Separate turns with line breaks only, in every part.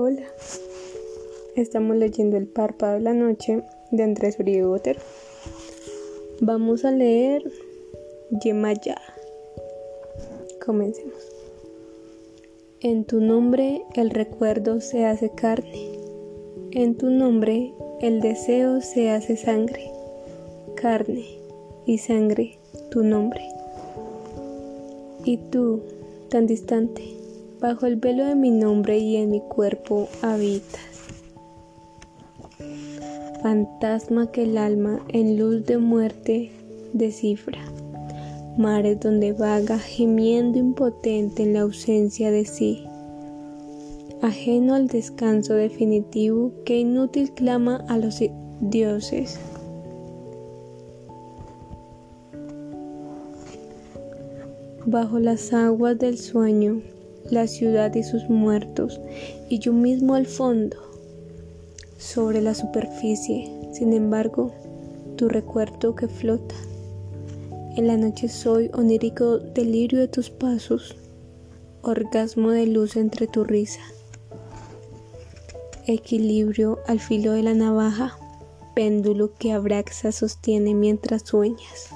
Hola, estamos leyendo El párpado de la noche de Andrés Uribe Botero. Vamos a leer Yemaya. Comencemos. En tu nombre el recuerdo se hace carne, en tu nombre el deseo se hace sangre, carne y sangre, tu nombre. Y tú, tan distante, bajo el velo de mi nombre y en mi cuerpo habitas. Fantasma que el alma en luz de muerte descifra, mares donde vaga gimiendo impotente en la ausencia de sí, ajeno al descanso definitivo que inútil clama a los dioses. Bajo las aguas del sueño, la ciudad y sus muertos, y yo mismo al fondo, sobre la superficie, sin embargo, tu recuerdo que flota. En la noche soy onírico delirio de tus pasos, orgasmo de luz entre tu risa. Equilibrio al filo de la navaja, péndulo que Abraxa sostiene mientras sueñas.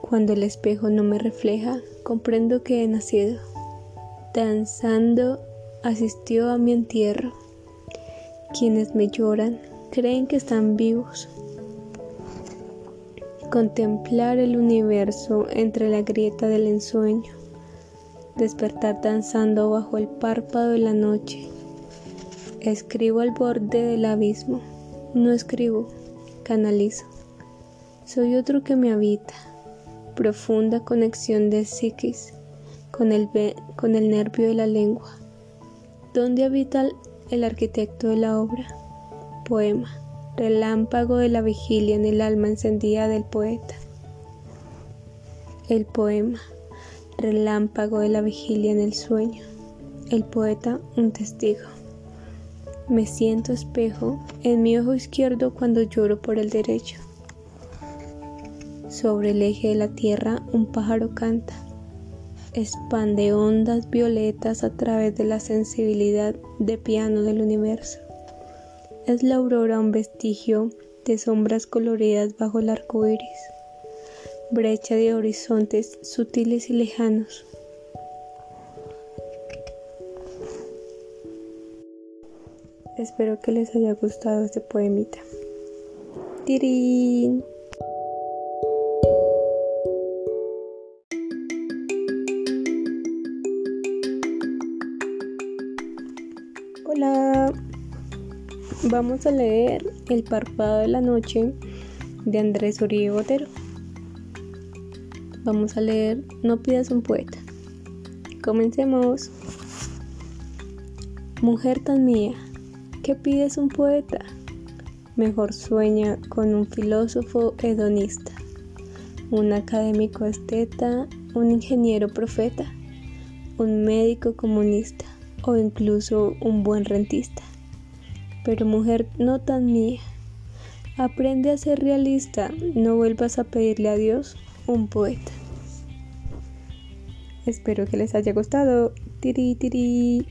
Cuando el espejo no me refleja, comprendo que he nacido danzando asistió a mi entierro. Quienes me lloran creen que están vivos. Contemplar el universo entre la grieta del ensueño. Despertar danzando bajo el párpado de la noche. Escribo al borde del abismo. No escribo, canalizo. Soy otro que me habita. Profunda conexión de psiquis con el, con el nervio de la lengua. ¿Dónde habita el arquitecto de la obra? Poema, relámpago de la vigilia en el alma encendida del poeta. El poema, relámpago de la vigilia en el sueño. El poeta, un testigo. Me siento espejo en mi ojo izquierdo cuando lloro por el derecho. Sobre el eje de la tierra un pájaro canta expande ondas violetas a través de la sensibilidad de piano del universo. Es la aurora un vestigio de sombras coloridas bajo el arco iris, brecha de horizontes sutiles y lejanos. Espero que les haya gustado este poemita. ¡Tirín! Hola, vamos a leer El párpado de la noche de Andrés Uribe Botero. Vamos a leer No pidas un poeta. Comencemos. Mujer tan mía, ¿qué pides un poeta? Mejor sueña con un filósofo hedonista, un académico esteta, un ingeniero profeta, un médico comunista o incluso un buen rentista. Pero mujer no tan mía, aprende a ser realista, no vuelvas a pedirle a Dios un poeta. Espero que les haya gustado. Tiri, tiri.